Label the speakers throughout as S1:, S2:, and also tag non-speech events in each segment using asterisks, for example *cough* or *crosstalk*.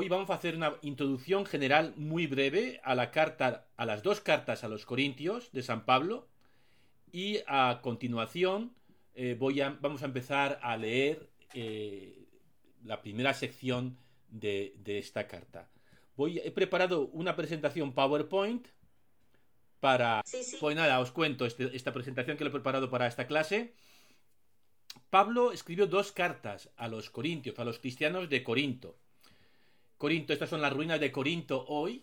S1: hoy vamos a hacer una introducción general muy breve a la carta, a las dos cartas a los Corintios de San Pablo y a continuación eh, voy a, vamos a empezar a leer eh, la primera sección de, esta carta. Voy, he preparado una presentación PowerPoint para... Pues nada, os cuento este, esta presentación que lo he preparado para esta clase. Pablo escribió dos cartas a los corintios, a los cristianos de Corinto. Corinto, estas son las ruinas de Corinto hoy.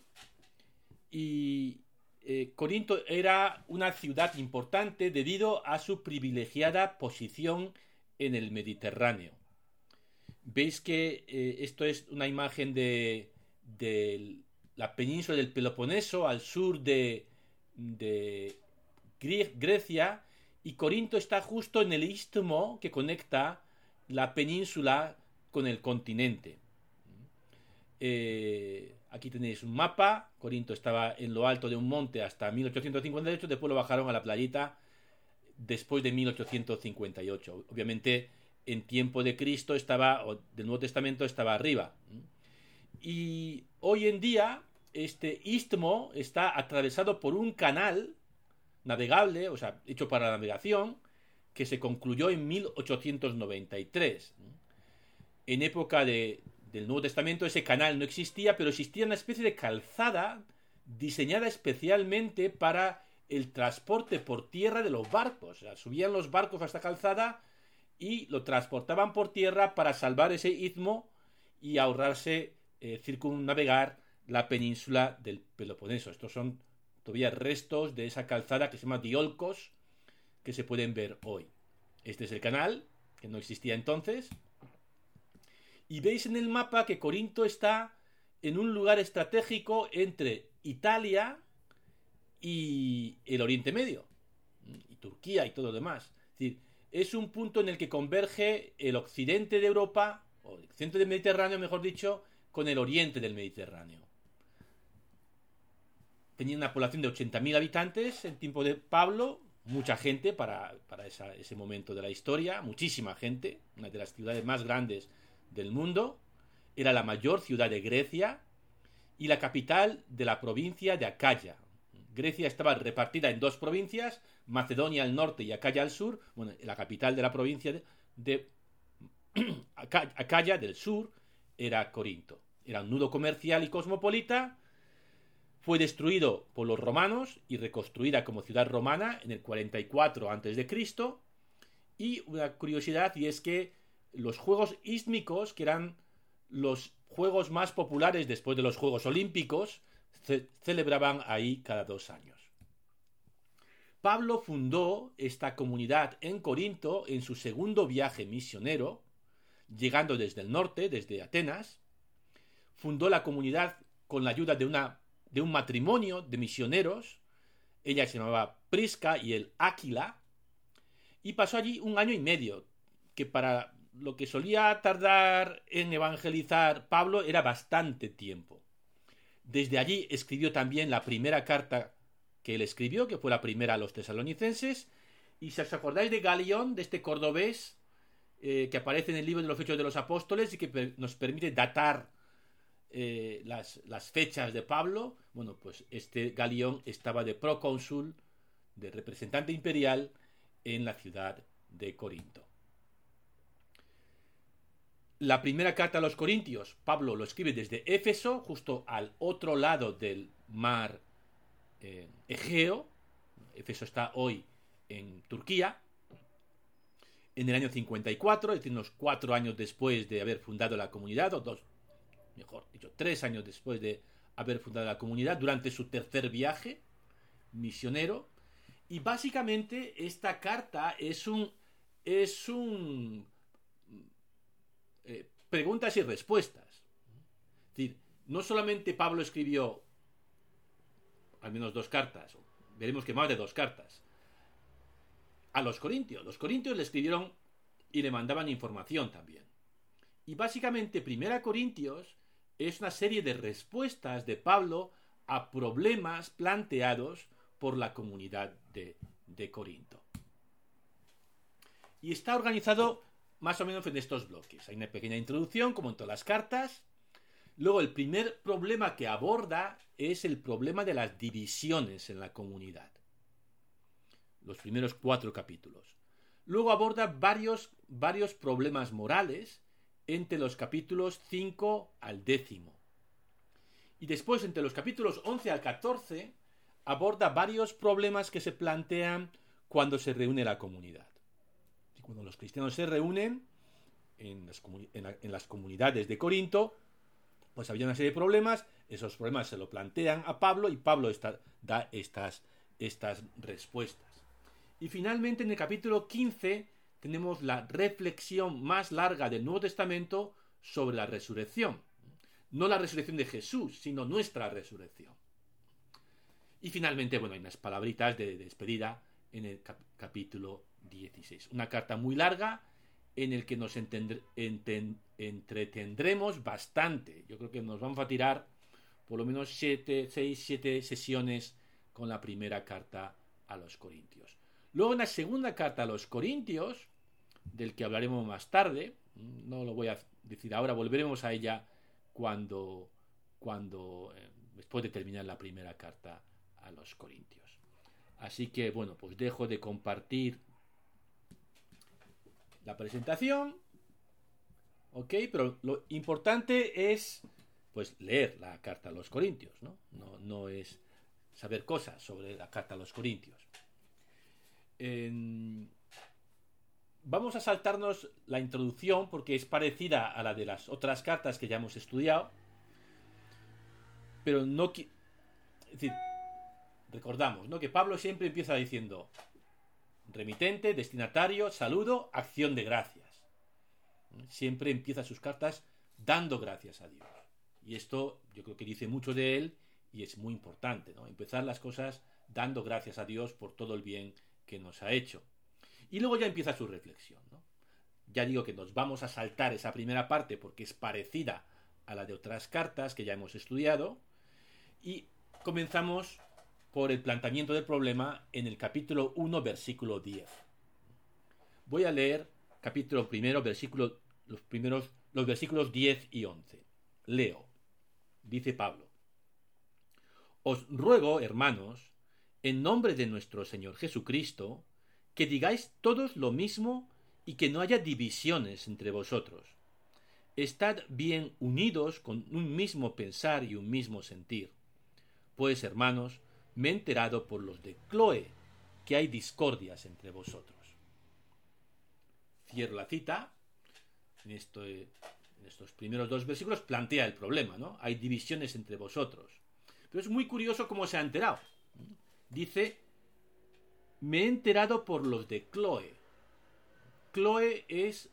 S1: Y eh, Corinto era una ciudad importante debido a su privilegiada posición en el Mediterráneo. Veis que eh, esto es una imagen de, la península del Peloponeso al sur de Grecia y Corinto está justo en el istmo que conecta la península con el continente. Eh, aquí tenéis un mapa. Corinto estaba en lo alto de un monte hasta 1858. Después lo bajaron a la playita después de 1858. Obviamente, en tiempo de Cristo estaba, o del Nuevo Testamento estaba arriba. Y hoy en día, este istmo está atravesado por un canal navegable, o sea, hecho para la navegación, que se concluyó en 1893. En época de, del Nuevo Testamento ese canal no existía, pero existía una especie de calzada diseñada especialmente para el transporte por tierra de los barcos. Subían los barcos a esta calzada y lo transportaban por tierra para salvar ese istmo y ahorrarse eh, circunnavegar la península del Peloponeso. Estos son todavía restos de esa calzada que se llama Diolcos, que se pueden ver hoy. Este es el canal, que no existía entonces. Y veis en el mapa que Corinto está en un lugar estratégico entre Italia y el Oriente Medio, y Turquía y todo lo demás. Es decir, es un punto en el que converge el occidente de Europa, o el centro del Mediterráneo, mejor dicho, con el oriente del Mediterráneo tenía una población de 80.000 habitantes en tiempo de Pablo, mucha gente para, ese momento de la historia, muchísima gente, una de las ciudades más grandes del mundo, era la mayor ciudad de Grecia y la capital de la provincia de Acaya. Grecia estaba repartida en dos provincias, Macedonia al norte y Acaya al sur. Bueno, la capital de la provincia de, *clears throat* Acaya del sur era Corinto. Era un nudo comercial y cosmopolita fue destruido por los romanos y reconstruida como ciudad romana en el 44 a.C. Y una curiosidad y es que los Juegos Ístmicos, que eran los juegos más populares después de los Juegos Olímpicos, se celebraban ahí cada dos años. Pablo fundó esta comunidad en Corinto en su segundo viaje misionero, llegando desde el norte, desde Atenas. Fundó la comunidad con la ayuda de una de un matrimonio de misioneros. Ella se llamaba Prisca y el Áquila. Y pasó allí un año y medio, que para lo que solía tardar en evangelizar Pablo era bastante tiempo. Desde allí escribió también la primera carta que él escribió, que fue la primera a los tesalonicenses. Y si os acordáis de Galión, de este cordobés, eh, que aparece en el libro de los Hechos de los Apóstoles y que nos permite datar eh, las, las, fechas de Pablo, bueno, pues este Galión estaba de procónsul, de representante imperial en la ciudad de Corinto. La primera carta a los Corintios, Pablo lo escribe desde Éfeso, justo al otro lado del mar eh, Egeo. Éfeso está hoy en Turquía. En el año 54, es decir, unos cuatro años después de haber fundado la comunidad, o dos, mejor dicho, tres años después de haber fundado la comunidad, durante su tercer viaje misionero. Y básicamente esta carta es un... es un... Eh, preguntas y respuestas. Es decir, no solamente Pablo escribió al menos dos cartas, veremos que más de dos cartas, a los corintios. Los corintios le escribieron y le mandaban información también. Y básicamente Primera Corintios es una serie de respuestas de Pablo a problemas planteados por la comunidad de, Corinto. Y está organizado más o menos en estos bloques. Hay una pequeña introducción, como en todas las cartas. Luego, el primer problema que aborda es el problema de las divisiones en la comunidad. Los primeros cuatro capítulos. Luego aborda varios, varios problemas morales entre los capítulos 5 al décimo. Y después, entre los capítulos 11 al 14, aborda varios problemas que se plantean cuando se reúne la comunidad. Y cuando los cristianos se reúnen en las, comunidades de Corinto, pues había una serie de problemas, esos problemas se lo plantean a Pablo y Pablo da estas, estas respuestas. Y finalmente en el capítulo 15 tenemos la reflexión más larga del Nuevo Testamento sobre la resurrección. No la resurrección de Jesús, sino nuestra resurrección. Y finalmente, bueno, hay unas palabritas de, despedida en el capítulo 16. Una carta muy larga en el que nos entretendremos bastante. Yo creo que nos vamos a tirar por lo menos 6, 7 sesiones con la primera carta a los Corintios. Luego en la segunda carta a los Corintios, del que hablaremos más tarde, no lo voy a decir ahora, volveremos a ella cuando, cuando eh, después de terminar la primera carta a los Corintios. Así que bueno, pues dejo de compartir la presentación. Ok, pero lo importante es pues leer la carta a los Corintios, ¿no? No, es saber cosas sobre la carta a los Corintios. Vamos a saltarnos la introducción porque es parecida a la de las otras cartas que ya hemos estudiado. Pero no... Recordamos, ¿no? Que Pablo siempre empieza diciendo, Remitente, destinatario, saludo, acción de gracias. Siempre empieza sus cartas dando gracias a Dios. Y esto yo creo que dice mucho de él y es muy importante, ¿no? Empezar las cosas dando gracias a Dios por todo el bien que nos ha hecho. Y luego ya empieza su reflexión, ¿no? Ya digo que nos vamos a saltar esa primera parte porque es parecida a la de otras cartas que ya hemos estudiado y comenzamos por el planteamiento del problema en el capítulo 1, versículo 10. Voy a leer capítulo primero, versículo, los primeros, los versículos 10 y 11. Leo. Dice Pablo. Os ruego, hermanos, en nombre de nuestro Señor Jesucristo, que digáis todos lo mismo y que no haya divisiones entre vosotros. Estad bien unidos con un mismo pensar y un mismo sentir. Pues, hermanos, me he enterado por los de Chloe que hay discordias entre vosotros. Cierro la cita. En, estos primeros dos versículos plantea el problema, ¿no? Hay divisiones entre vosotros. Pero es muy curioso cómo se ha enterado. Dice, me he enterado por los de Chloe. Chloe es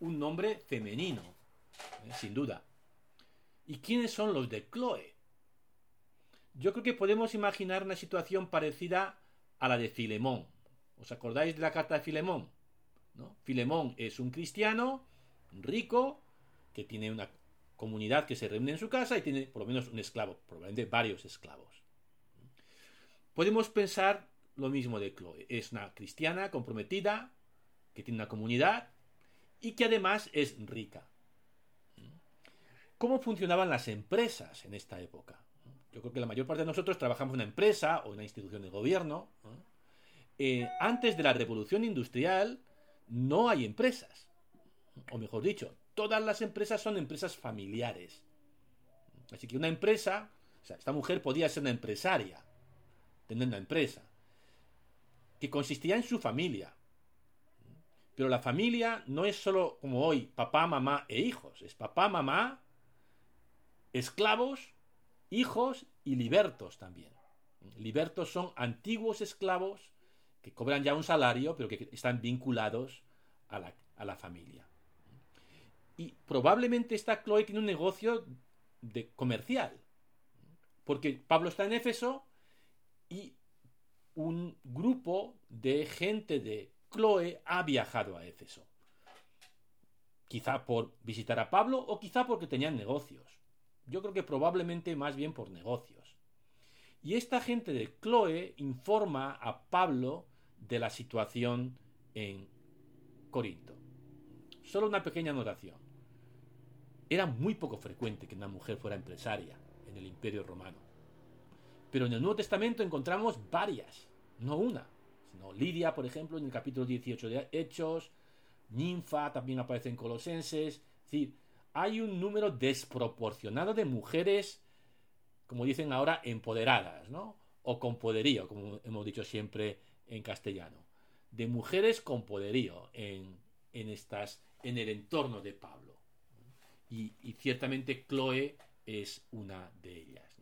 S1: un nombre femenino, ¿eh? sin duda. ¿Y quiénes son los de Chloe? Yo creo que podemos imaginar una situación parecida a la de Filemón. ¿Os acordáis de la carta de Filemón? ¿No? Filemón es un cristiano rico que tiene una comunidad que se reúne en su casa y tiene por lo menos un esclavo, probablemente varios esclavos. Podemos pensar lo mismo de Chloe. Es una cristiana comprometida, que tiene una comunidad y que además es rica. ¿Cómo funcionaban las empresas en esta época? Yo creo que la mayor parte de nosotros trabajamos en una empresa o en una institución de gobierno. Eh, antes de la revolución industrial no hay empresas. O mejor dicho, todas las empresas son empresas familiares. Así que una empresa, o sea, esta mujer podía ser una empresaria, tener una empresa, que consistía en su familia. Pero la familia no es solo como hoy, papá, mamá e hijos. Es papá, mamá, esclavos hijos y libertos también. Libertos son antiguos esclavos que cobran ya un salario, pero que están vinculados a la, familia. Y probablemente esta Chloe tiene un negocio de comercial, porque Pablo está en Éfeso y un grupo de gente de Chloe ha viajado a Éfeso. Quizá por visitar a Pablo o quizá porque tenían negocios. Yo creo que probablemente más bien por negocios. Y esta gente de Chloe informa a Pablo de la situación en Corinto. Solo una pequeña anotación. Era muy poco frecuente que una mujer fuera empresaria en el Imperio Romano. Pero en el Nuevo Testamento encontramos varias, no una, sino Lidia, por ejemplo, en el capítulo 18 de Hechos, Ninfa también aparece en Colosenses. Es decir, hay un número desproporcionado de mujeres, como dicen ahora, empoderadas, ¿no? O con poderío, como hemos dicho siempre en castellano. De mujeres con poderío en, estas, en el entorno de Pablo. Y, ciertamente Chloe es una de ellas.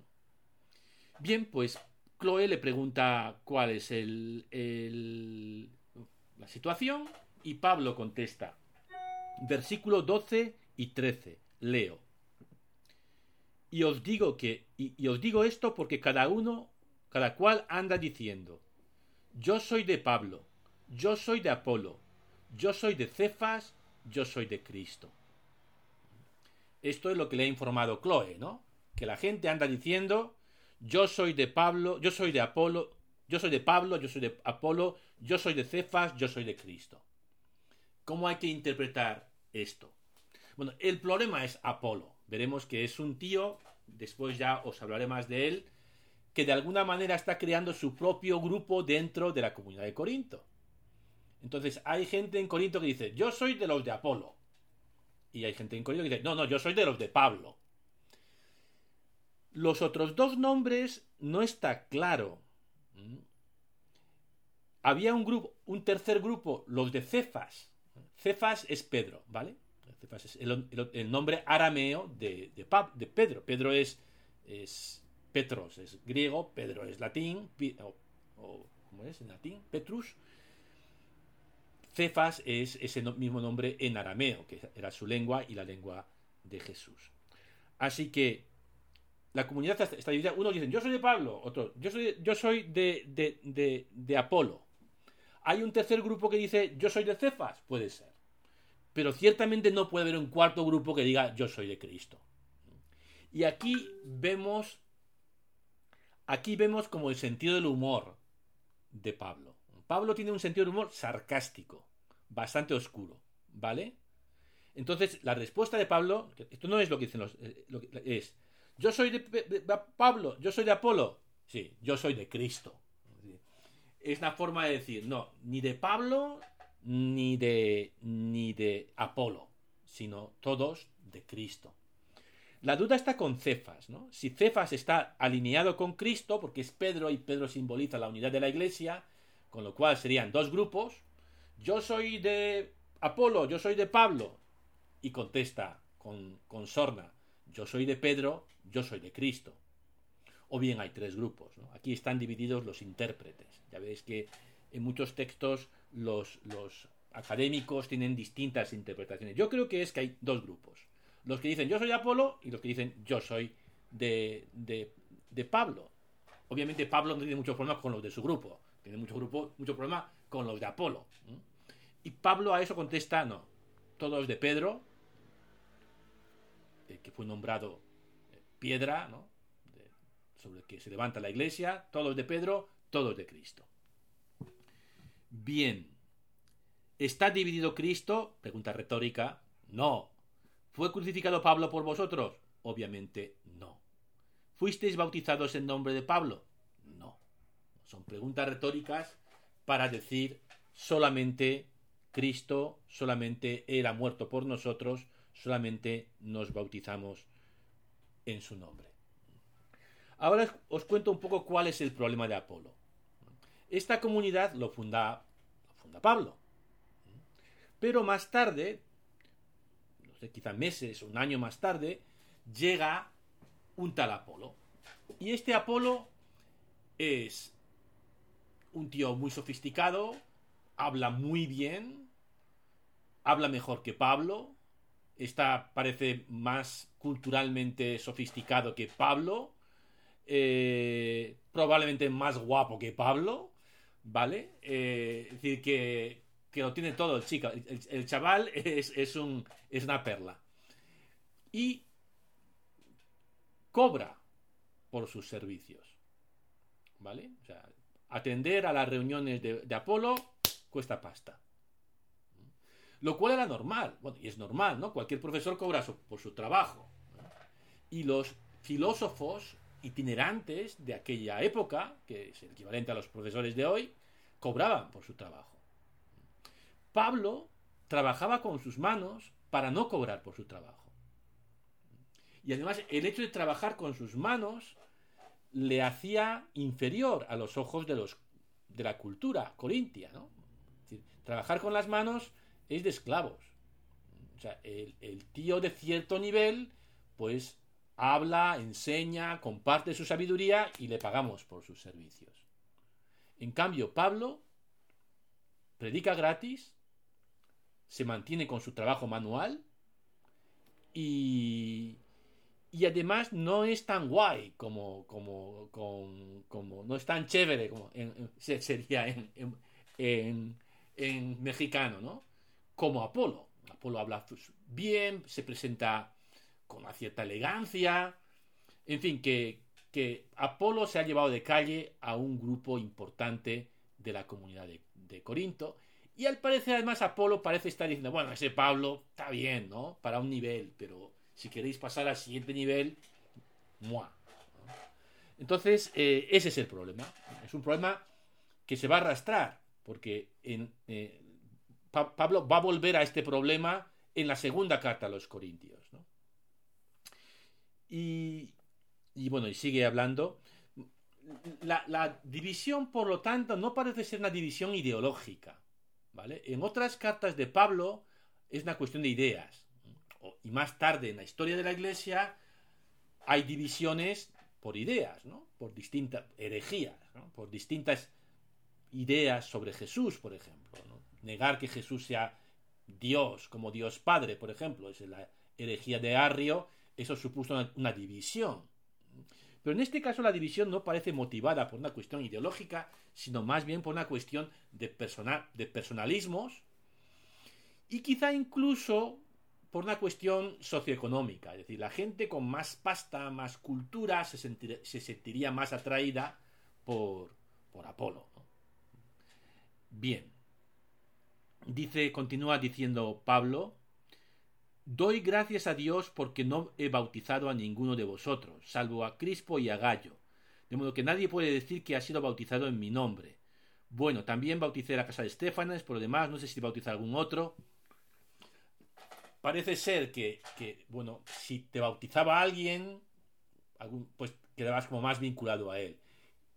S1: Bien, pues Chloe le pregunta cuál es el, la situación y Pablo contesta. Versículo 12 y 13. Leo. Y os digo que, y, os digo esto porque cada uno, cada cual anda diciendo, yo soy de Pablo, yo soy de Apolo, yo soy de Cefas, yo soy de Cristo. Esto es lo que le ha informado Chloe, ¿no? Que la gente anda diciendo, yo soy de Pablo, yo soy de Apolo, yo soy de Pablo, yo soy de Apolo, yo soy de Cefas, yo soy de Cristo. ¿Cómo hay que interpretar esto? Bueno, el problema es Apolo. Veremos que es un tío, después ya os hablaré más de él, que de alguna manera está creando su propio grupo dentro de la comunidad de Corinto. Entonces hay gente en Corinto que dice, yo soy de los de Apolo. Y hay gente en Corinto que dice, no, no, yo soy de los de Pablo. Los otros dos nombres no está claro. ¿Mm? Había un grupo, un tercer grupo, los de Cefas, Cefas es Pedro, ¿vale? Es el, nombre arameo de, de, Pedro. Pedro es, es Petros, es griego, Pedro es latín, o, ¿cómo es en latín? Petrus. Cefas es ese mismo nombre en arameo, que era su lengua y la lengua de Jesús. Así que la comunidad está dividida. Unos dicen, yo soy de Pablo, otros, yo soy, yo soy de, de, de Apolo. ¿Hay un tercer grupo que dice yo soy de Cefas? Puede ser. Pero ciertamente no puede haber un cuarto grupo que diga yo soy de Cristo. Y aquí vemos aquí vemos como el sentido del humor de Pablo. Pablo tiene un sentido del humor sarcástico, bastante oscuro, ¿vale? Entonces, la respuesta de Pablo, esto no es lo que dicen los, eh, es, yo soy de Pablo, yo soy de Apolo, sí, yo soy de Cristo es una forma de decir, no, ni de Pablo ni de, ni de Apolo, sino todos de Cristo. La duda está con Cefas, ¿no? Si Cefas está alineado con Cristo, porque es Pedro y Pedro simboliza la unidad de la iglesia, con lo cual serían dos grupos. Yo soy de Apolo, yo soy de Pablo. Y contesta con, con sorna, yo soy de Pedro, yo soy de Cristo o bien hay tres grupos. Aquí están divididos los intérpretes. Ya veis que en muchos textos los, los académicos tienen distintas interpretaciones. Yo creo que es que hay dos grupos. Los que dicen yo soy de Apolo y los que dicen yo soy de, de, Pablo. Obviamente Pablo no tiene muchos problemas con los de su grupo. Tiene mucho, grupo, mucho problema con los de Apolo. Y Pablo a eso contesta, no. Todos de Pedro, eh, que fue nombrado eh, piedra, sobre el que se levanta la iglesia, todos de Pedro, todos de Cristo. Bien. ¿Está dividido Cristo? Pregunta retórica. No. ¿Fue crucificado Pablo por vosotros? Obviamente no. ¿Fuisteis bautizados en nombre de Pablo? No. Son preguntas retóricas para decir solamente Cristo, solamente Él ha muerto por nosotros, solamente nos bautizamos en su nombre. Ahora os cuento un poco cuál es el problema de Apolo. Esta comunidad lo funda, funda Pablo. Pero más tarde, no sé, quizá meses un año más tarde, llega un tal Apolo. Y este Apolo es un tío muy sofisticado, habla muy bien, habla mejor que Pablo, está, parece más culturalmente sofisticado que Pablo, eh, probablemente más guapo que Pablo, ¿vale? Eh, es decir, que, lo tiene todo el chico. El, chaval es, un, es una perla. Y cobra por sus servicios, ¿vale? O sea, atender a las reuniones de, de Apolo cuesta pasta. Lo cual era normal, bueno, y es normal, ¿no? Cualquier profesor cobra por su trabajo. Y los filósofos itinerantes de aquella época, que es el equivalente a los profesores de hoy, cobraban por su trabajo. Pablo trabajaba con sus manos para no cobrar por su trabajo. Y además el hecho de trabajar con sus manos le hacía inferior a los ojos de, los, de la cultura corintia. ¿no? trabajar con las manos es de esclavos. O sea, el, el tío de cierto nivel, pues habla, enseña, comparte su sabiduría y le pagamos por sus servicios. En cambio, Pablo predica gratis, se mantiene con su trabajo manual y, y además no es tan guay como, como, como, no es tan chévere como sería en, en, en, mexicano, ¿no? Como Apolo. Apolo habla bien, se presenta con una cierta elegancia. En fin, que, que Apolo se ha llevado de calle a un grupo importante de la comunidad de, Corinto. Y al parecer, además, Apolo parece estar diciendo, bueno, ese Pablo está bien, ¿no? Para un nivel, pero si queréis pasar al siguiente nivel, ¡mua! Entonces, eh, ese es el problema. Es un problema que se va a arrastrar, porque eh, Pablo va a volver a este problema en la segunda carta a los Corintios. ¿no? Y, bueno, y sigue hablando. La, división, por lo tanto, no parece ser una división ideológica. ¿vale? En otras cartas de Pablo es una cuestión de ideas. Y más tarde en la historia de la Iglesia hay divisiones por ideas, ¿no? por distintas herejías, por distintas ideas sobre Jesús, por ejemplo. Negar que Jesús sea Dios, como Dios Padre, por ejemplo, es la herejía de Arrio eso supuso una, división. Pero en este caso la división no parece motivada por una cuestión ideológica, sino más bien por una cuestión de, de personalismos y quizá incluso por una cuestión socioeconómica. Es decir, la gente con más pasta, más cultura, se, sentiría más atraída por, por Apolo. Bien. Dice, continúa diciendo Pablo, Doy gracias a Dios porque no he bautizado a ninguno de vosotros, salvo a Crispo y a Gallo, de modo que nadie puede decir que ha sido bautizado en mi nombre. Bueno, también bauticé la casa de Estefanes, por lo demás, no sé si bautizar algún otro. Parece ser que, bueno, si te bautizaba alguien, pues quedabas como más vinculado a él.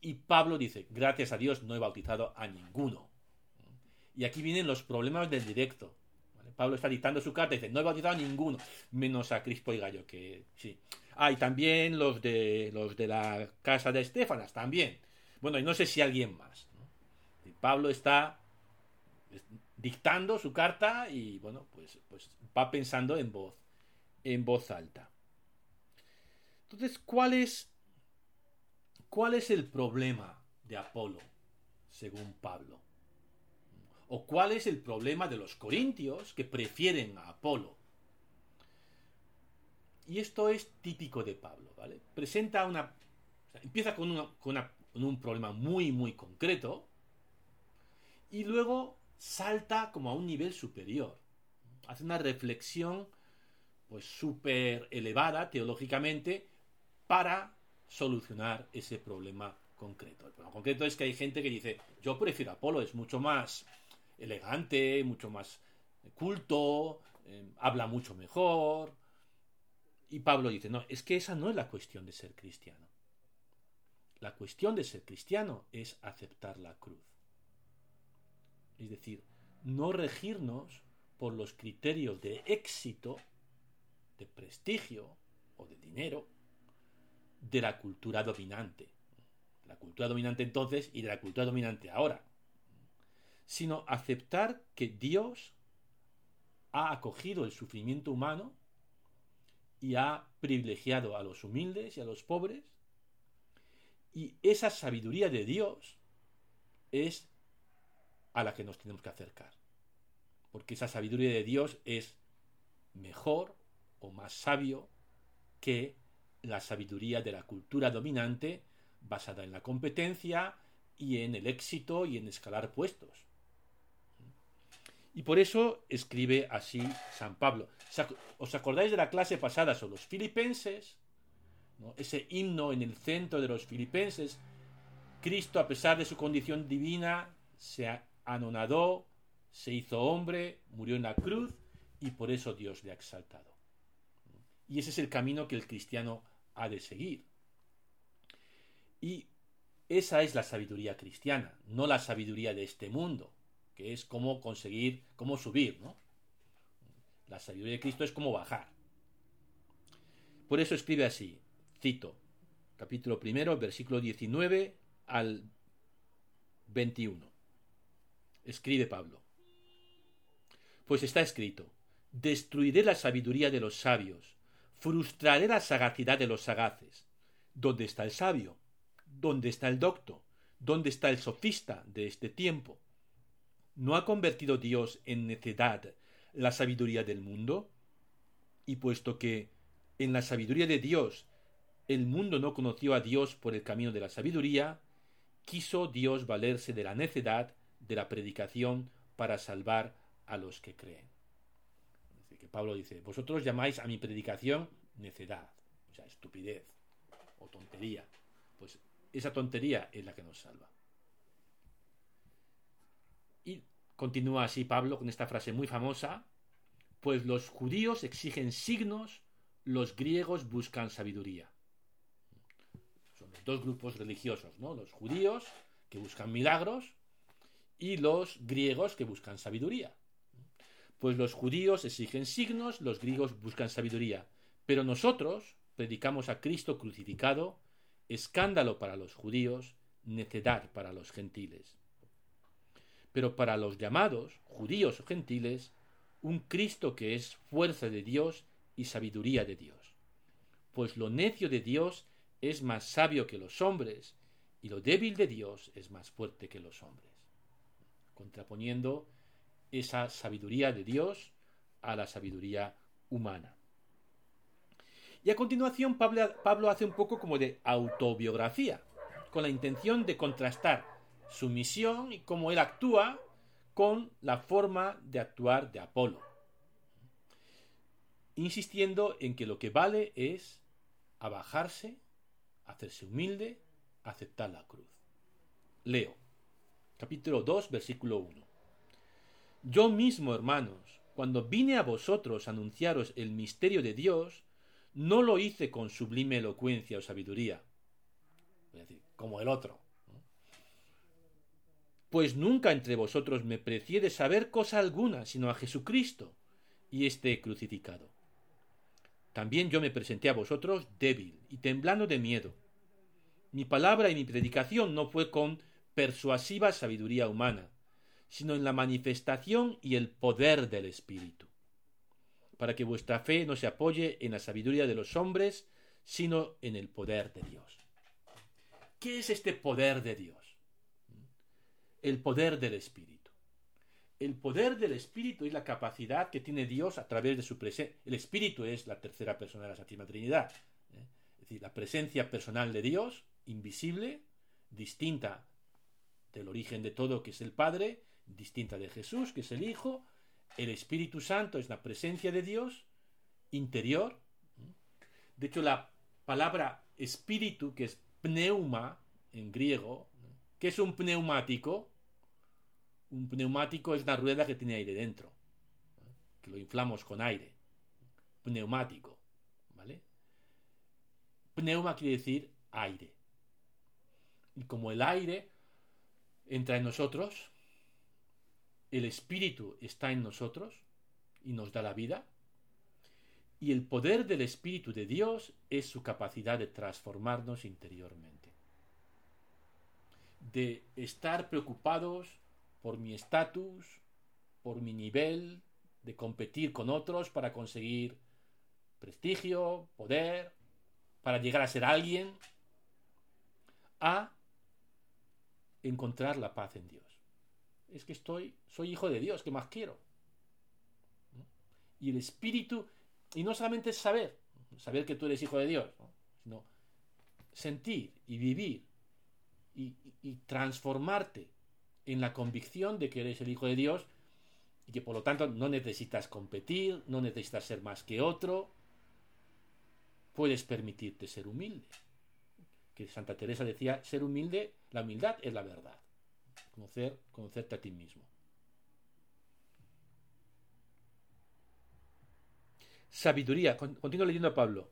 S1: Y Pablo dice, gracias a Dios no he bautizado a ninguno. Y aquí vienen los problemas del directo. Pablo está dictando su carta y dice, no he bautizado a ninguno, menos a Crispo y Gallo, que sí. Ah, y también los de, los de la casa de Estefanas, también. Bueno, y no sé si alguien más. Pablo está dictando su carta y, bueno, pues, pues va pensando en voz, en voz alta. Entonces, ¿cuál es, cuál es el problema de Apolo, según Pablo? ¿O cuál es el problema de los corintios que prefieren a Apolo? Y esto es típico de Pablo, ¿vale? Presenta una... empieza con, un problema muy, muy concreto y luego salta como a un nivel superior. Hace una reflexión pues súper elevada teológicamente para solucionar ese problema concreto. El problema concreto es que hay gente que dice, yo prefiero Apolo, es mucho más elegante, mucho más culto, eh, habla mucho mejor. Y Pablo dice, no, es que esa no es la cuestión de ser cristiano. La cuestión de ser cristiano es aceptar la cruz. Es decir, no regirnos por los criterios de éxito, de prestigio o de dinero de la cultura dominante. La cultura dominante entonces y de la cultura dominante ahora sino aceptar que Dios ha acogido el sufrimiento humano y ha privilegiado a los humildes y a los pobres, y esa sabiduría de Dios es a la que nos tenemos que acercar, porque esa sabiduría de Dios es mejor o más sabio que la sabiduría de la cultura dominante basada en la competencia y en el éxito y en escalar puestos. Y por eso escribe así San Pablo. ¿Os acordáis de la clase pasada sobre los filipenses? Ese himno en el centro de los filipenses. Cristo, a pesar de su condición divina, se anonadó, se hizo hombre, murió en la cruz y por eso Dios le ha exaltado. Y ese es el camino que el cristiano ha de seguir. Y esa es la sabiduría cristiana, no la sabiduría de este mundo que es cómo conseguir, cómo subir, ¿no? La sabiduría de Cristo es cómo bajar. Por eso escribe así, cito, capítulo primero, versículo 19 al 21. Escribe Pablo. Pues está escrito, destruiré la sabiduría de los sabios, frustraré la sagacidad de los sagaces. ¿Dónde está el sabio? ¿Dónde está el docto? ¿Dónde está el sofista de este tiempo? ¿No ha convertido Dios en necedad la sabiduría del mundo? Y puesto que en la sabiduría de Dios el mundo no conoció a Dios por el camino de la sabiduría, quiso Dios valerse de la necedad de la predicación para salvar a los que creen. que Pablo dice, vosotros llamáis a mi predicación necedad, o sea, estupidez o tontería. Pues esa tontería es la que nos salva. Y continúa así Pablo con esta frase muy famosa, pues los judíos exigen signos, los griegos buscan sabiduría. Son los dos grupos religiosos, ¿no? Los judíos que buscan milagros y los griegos que buscan sabiduría. Pues los judíos exigen signos, los griegos buscan sabiduría. Pero nosotros predicamos a Cristo crucificado, escándalo para los judíos, necedad para los gentiles pero para los llamados, judíos o gentiles, un Cristo que es fuerza de Dios y sabiduría de Dios. Pues lo necio de Dios es más sabio que los hombres, y lo débil de Dios es más fuerte que los hombres. Contraponiendo esa sabiduría de Dios a la sabiduría humana. Y a continuación Pablo, hace un poco como de autobiografía, con la intención de contrastar su misión y cómo él actúa con la forma de actuar de Apolo, insistiendo en que lo que vale es abajarse, hacerse humilde, aceptar la cruz. Leo, capítulo 2, versículo 1. Yo mismo, hermanos, cuando vine a vosotros a anunciaros el misterio de Dios, no lo hice con sublime elocuencia o sabiduría, es decir, como el otro, pues nunca entre vosotros me precié de saber cosa alguna, sino a Jesucristo y este crucificado. También yo me presenté a vosotros débil y temblando de miedo. Mi palabra y mi predicación no fue con persuasiva sabiduría humana, sino en la manifestación y el poder del Espíritu, para que vuestra fe no se apoye en la sabiduría de los hombres, sino en el poder de Dios. ¿Qué es este poder de Dios? El poder del Espíritu. El poder del Espíritu es la capacidad que tiene Dios a través de su presencia. El Espíritu es la tercera persona de la Santísima Trinidad. ¿eh? Es decir, la presencia personal de Dios, invisible, distinta del origen de todo, que es el Padre, distinta de Jesús, que es el Hijo. El Espíritu Santo es la presencia de Dios, interior. ¿eh? De hecho, la palabra espíritu, que es pneuma en griego, ¿eh? que es un pneumático, un pneumático es una rueda que tiene aire dentro, que lo inflamos con aire. Pneumático, ¿vale? Pneuma quiere decir aire. Y como el aire entra en nosotros, el espíritu está en nosotros y nos da la vida, y el poder del Espíritu de Dios es su capacidad de transformarnos interiormente. De estar preocupados por mi estatus, por mi nivel de competir con otros para conseguir prestigio, poder, para llegar a ser alguien, a encontrar la paz en Dios. Es que estoy, soy hijo de Dios, ¿qué más quiero? Y el espíritu, y no solamente saber, saber que tú eres hijo de Dios, sino sentir y vivir y transformarte en la convicción de que eres el Hijo de Dios y que por lo tanto no necesitas competir, no necesitas ser más que otro, puedes permitirte ser humilde. Que Santa Teresa decía, ser humilde, la humildad es la verdad. Conocer, conocerte a ti mismo. Sabiduría, continúo leyendo a Pablo.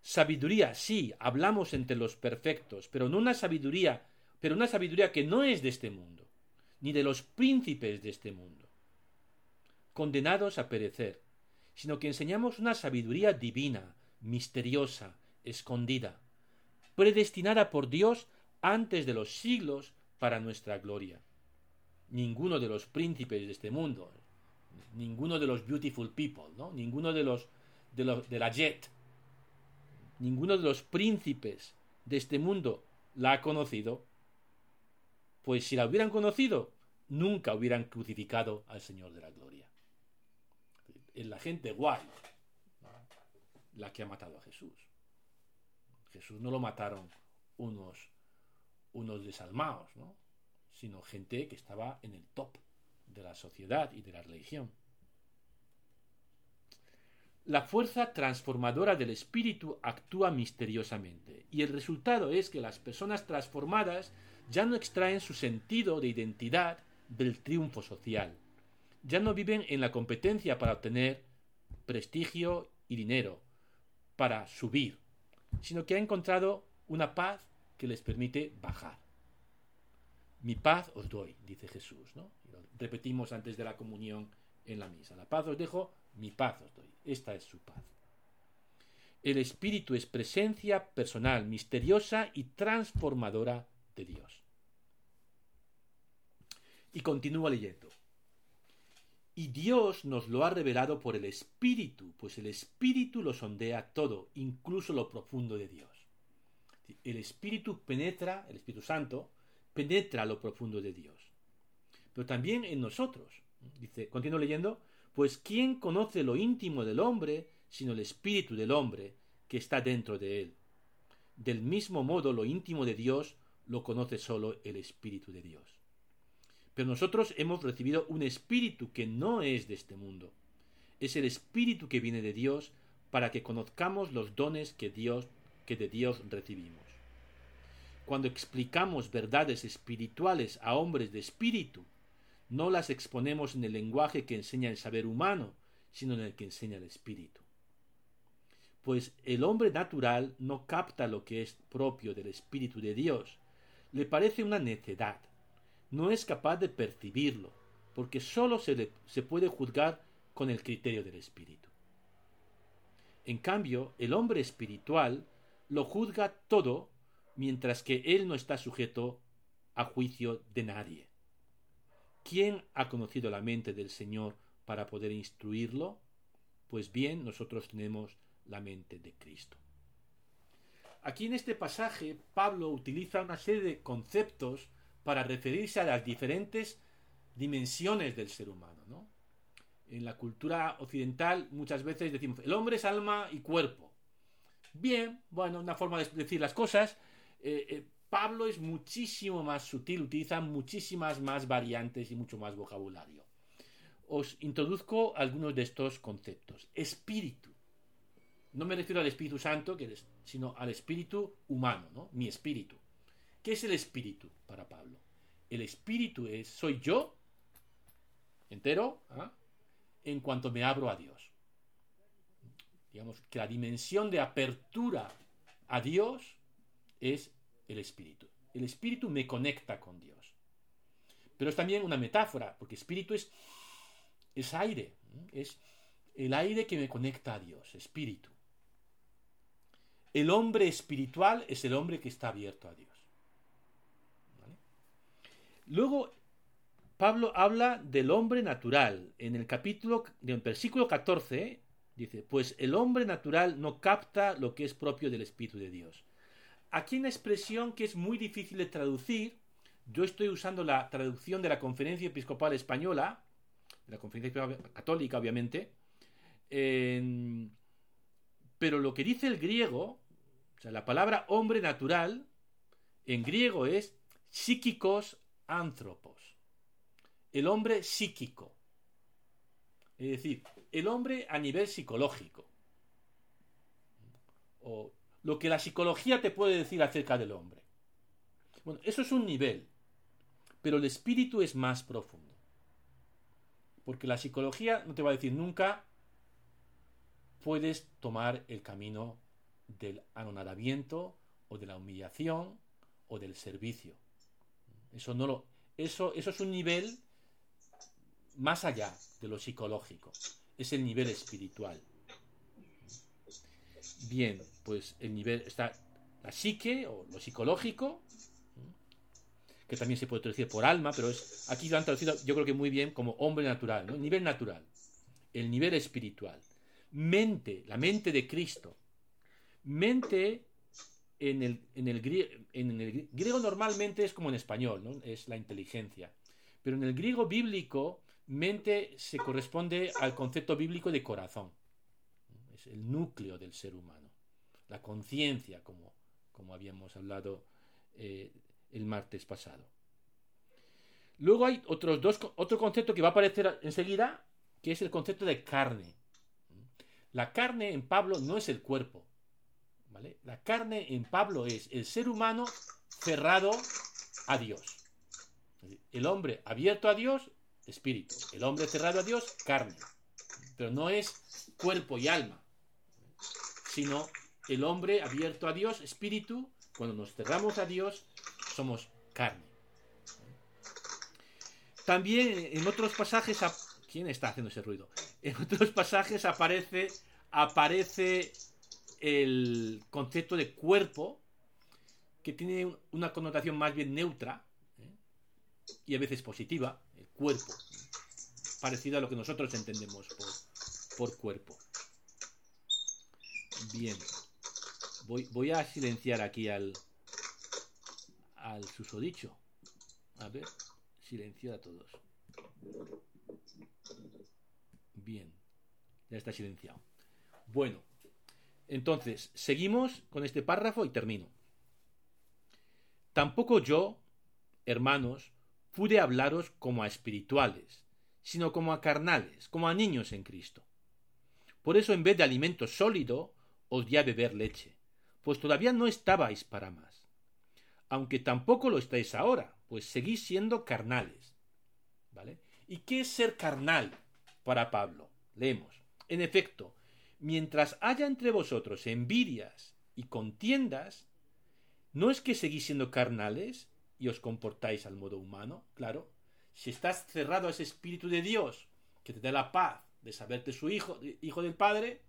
S1: Sabiduría, sí, hablamos entre los perfectos, pero no una sabiduría, pero una sabiduría que no es de este mundo, ni de los príncipes de este mundo, condenados a perecer, sino que enseñamos una sabiduría divina, misteriosa, escondida, predestinada por Dios antes de los siglos para nuestra gloria. Ninguno de los príncipes de este mundo, ninguno de los beautiful people, ¿no? ninguno de los de, de la jet, ninguno de los príncipes de este mundo la ha conocido, pues si la hubieran conocido, nunca hubieran crucificado al Señor de la Gloria. Es la gente guay la que ha matado a Jesús. Jesús no lo mataron unos, unos desalmados, ¿no? sino gente que estaba en el top de la sociedad y de la religión. La fuerza transformadora del espíritu actúa misteriosamente y el resultado es que las personas transformadas ya no extraen su sentido de identidad del triunfo social. Ya no viven en la competencia para obtener prestigio y dinero, para subir, sino que han encontrado una paz que les permite bajar. Mi paz os doy, dice Jesús, ¿no? repetimos antes de la comunión en la misa. La paz os dejo, mi paz os doy. Esta es su paz. El Espíritu es presencia personal, misteriosa y transformadora de Dios. Y continúa leyendo. Y Dios nos lo ha revelado por el Espíritu, pues el Espíritu lo sondea todo, incluso lo profundo de Dios. El Espíritu penetra, el Espíritu Santo, penetra lo profundo de Dios. Pero también en nosotros. Dice, continúo leyendo, pues ¿quién conoce lo íntimo del hombre sino el espíritu del hombre que está dentro de él? Del mismo modo lo íntimo de Dios lo conoce solo el espíritu de Dios. Pero nosotros hemos recibido un espíritu que no es de este mundo. Es el espíritu que viene de Dios para que conozcamos los dones que Dios que de Dios recibimos. Cuando explicamos verdades espirituales a hombres de espíritu, no las exponemos en el lenguaje que enseña el saber humano, sino en el que enseña el espíritu. Pues el hombre natural no capta lo que es propio del espíritu de Dios, le parece una necedad, no es capaz de percibirlo, porque sólo se, se puede juzgar con el criterio del espíritu. En cambio, el hombre espiritual lo juzga todo mientras que él no está sujeto a juicio de nadie. ¿Quién ha conocido la mente del Señor para poder instruirlo? Pues bien, nosotros tenemos la mente de Cristo. Aquí en este pasaje Pablo utiliza una serie de conceptos para referirse a las diferentes dimensiones del ser humano. ¿no? En la cultura occidental muchas veces decimos el hombre es alma y cuerpo. Bien, bueno, una forma de decir las cosas. Eh, eh, Pablo es muchísimo más sutil, utiliza muchísimas más variantes y mucho más vocabulario. Os introduzco algunos de estos conceptos. Espíritu. No me refiero al Espíritu Santo, sino al espíritu humano, ¿no? Mi espíritu. ¿Qué es el espíritu para Pablo? El espíritu es, soy yo, entero, ¿ah? en cuanto me abro a Dios. Digamos que la dimensión de apertura a Dios es el espíritu. El espíritu me conecta con Dios. Pero es también una metáfora, porque espíritu es, es aire, es el aire que me conecta a Dios, espíritu. El hombre espiritual es el hombre que está abierto a Dios. Luego, Pablo habla del hombre natural. En el capítulo, en el versículo 14, dice, pues el hombre natural no capta lo que es propio del Espíritu de Dios. Aquí una expresión que es muy difícil de traducir. Yo estoy usando la traducción de la Conferencia Episcopal Española, de la Conferencia Católica, obviamente. pero lo que dice el griego, la palabra hombre natural, en griego es psíquicos anthropos. El hombre psíquico. Es decir, el hombre a nivel psicológico. O lo que la psicología te puede decir acerca del hombre. Bueno, eso es un nivel. Pero el espíritu es más profundo. Porque la psicología no te va a decir nunca puedes tomar el camino del anonadamiento o de la humillación o del servicio. Eso no lo eso eso es un nivel más allá de lo psicológico. Es el nivel espiritual. Bien, pues el nivel está la psique o lo psicológico, que también se puede traducir por alma, pero es aquí lo han traducido yo creo que muy bien como hombre natural, ¿no? nivel natural, el nivel espiritual, mente, la mente de Cristo, mente en el, en el, en el griego normalmente es como en español, ¿no? es la inteligencia, pero en el griego bíblico mente se corresponde al concepto bíblico de corazón, es el núcleo del ser humano, la conciencia como, como habíamos hablado eh, el martes pasado. Luego hay otros dos, otro concepto que va a aparecer enseguida, que es el concepto de carne. La carne en Pablo no es el cuerpo. La carne en Pablo es el ser humano cerrado a Dios. El hombre abierto a Dios, espíritu. El hombre cerrado a Dios, carne. Pero no es cuerpo y alma, sino el hombre abierto a Dios, espíritu. Cuando nos cerramos a Dios, somos carne. También en otros pasajes, ¿quién está haciendo ese ruido? En otros pasajes aparece, aparece el concepto de cuerpo, que tiene una connotación más bien neutra ¿eh? y a veces positiva, el cuerpo, parecido a lo que nosotros entendemos por, por cuerpo. Bien, voy, voy a silenciar aquí al, al susodicho. A ver, silenciar a todos. Bien, ya está silenciado. Bueno, entonces, seguimos con este párrafo y termino. Tampoco yo, hermanos, pude hablaros como a espirituales, sino como a carnales, como a niños en Cristo. Por eso en vez de alimento sólido, os di a beber leche, pues todavía no estabais para más aunque tampoco lo estáis ahora, pues seguís siendo carnales. ¿Vale? ¿Y qué es ser carnal para Pablo? Leemos. En efecto, mientras haya entre vosotros envidias y contiendas, ¿no es que seguís siendo carnales y os comportáis al modo humano? Claro. Si estás cerrado a ese espíritu de Dios que te da la paz de saberte su hijo, hijo del Padre,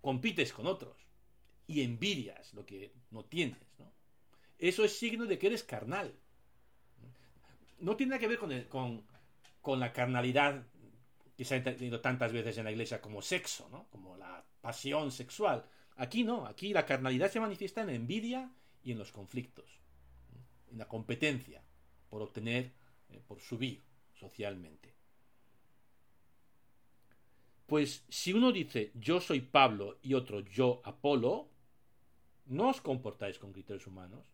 S1: compites con otros y envidias lo que no tienes, eso es signo de que eres carnal. No tiene nada que ver con, con, la carnalidad que se ha entendido tantas veces en la iglesia como sexo, ¿no? como la pasión sexual. Aquí no, aquí la carnalidad se manifiesta en envidia y en los conflictos, en la competencia por obtener, eh, por subir socialmente. Pues si uno dice yo soy Pablo y otro yo Apolo, no os comportáis con criterios humanos,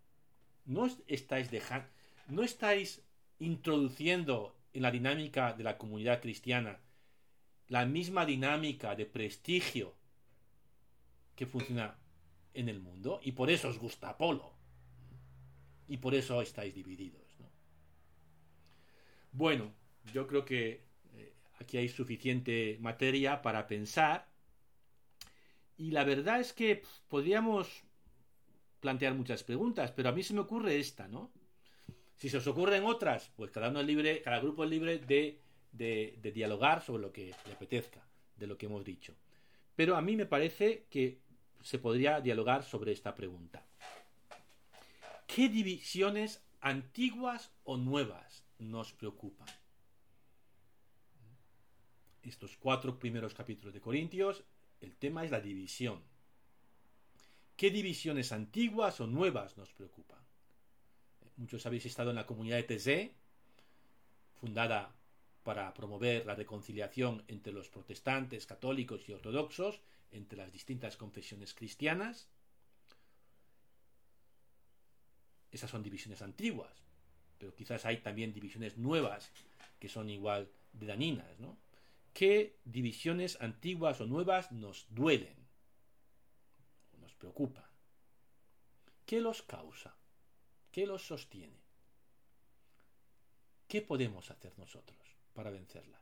S1: no estáis dejando, no estáis introduciendo en la dinámica de la comunidad cristiana la misma dinámica de prestigio que funciona en el mundo y por eso os gusta Apolo y por eso estáis divididos. Bueno, yo creo que eh, aquí hay suficiente materia para pensar y la verdad es que podríamos plantear muchas preguntas, pero a mí se me ocurre esta, ¿no? Si se os ocurren otras, pues cada uno es libre, cada grupo es libre de, de, dialogar sobre lo que le apetezca, de lo que hemos dicho. Pero a mí me parece que se podría dialogar sobre esta pregunta. ¿Qué divisiones antiguas o nuevas nos preocupan? Estos cuatro primeros capítulos de Corintios, el tema es la división. ¿Qué divisiones antiguas o nuevas nos preocupan? Muchos habéis estado en la comunidad de TZ, fundada para promover la reconciliación entre los protestantes, católicos y ortodoxos, entre las distintas confesiones cristianas. Esas son divisiones antiguas, pero quizás hay también divisiones nuevas que son igual de dañinas, ¿no? qué divisiones antiguas o nuevas nos duelen, nos preocupan. ¿Qué los causa? ¿Qué los sostiene? ¿Qué podemos hacer nosotros para vencerlas?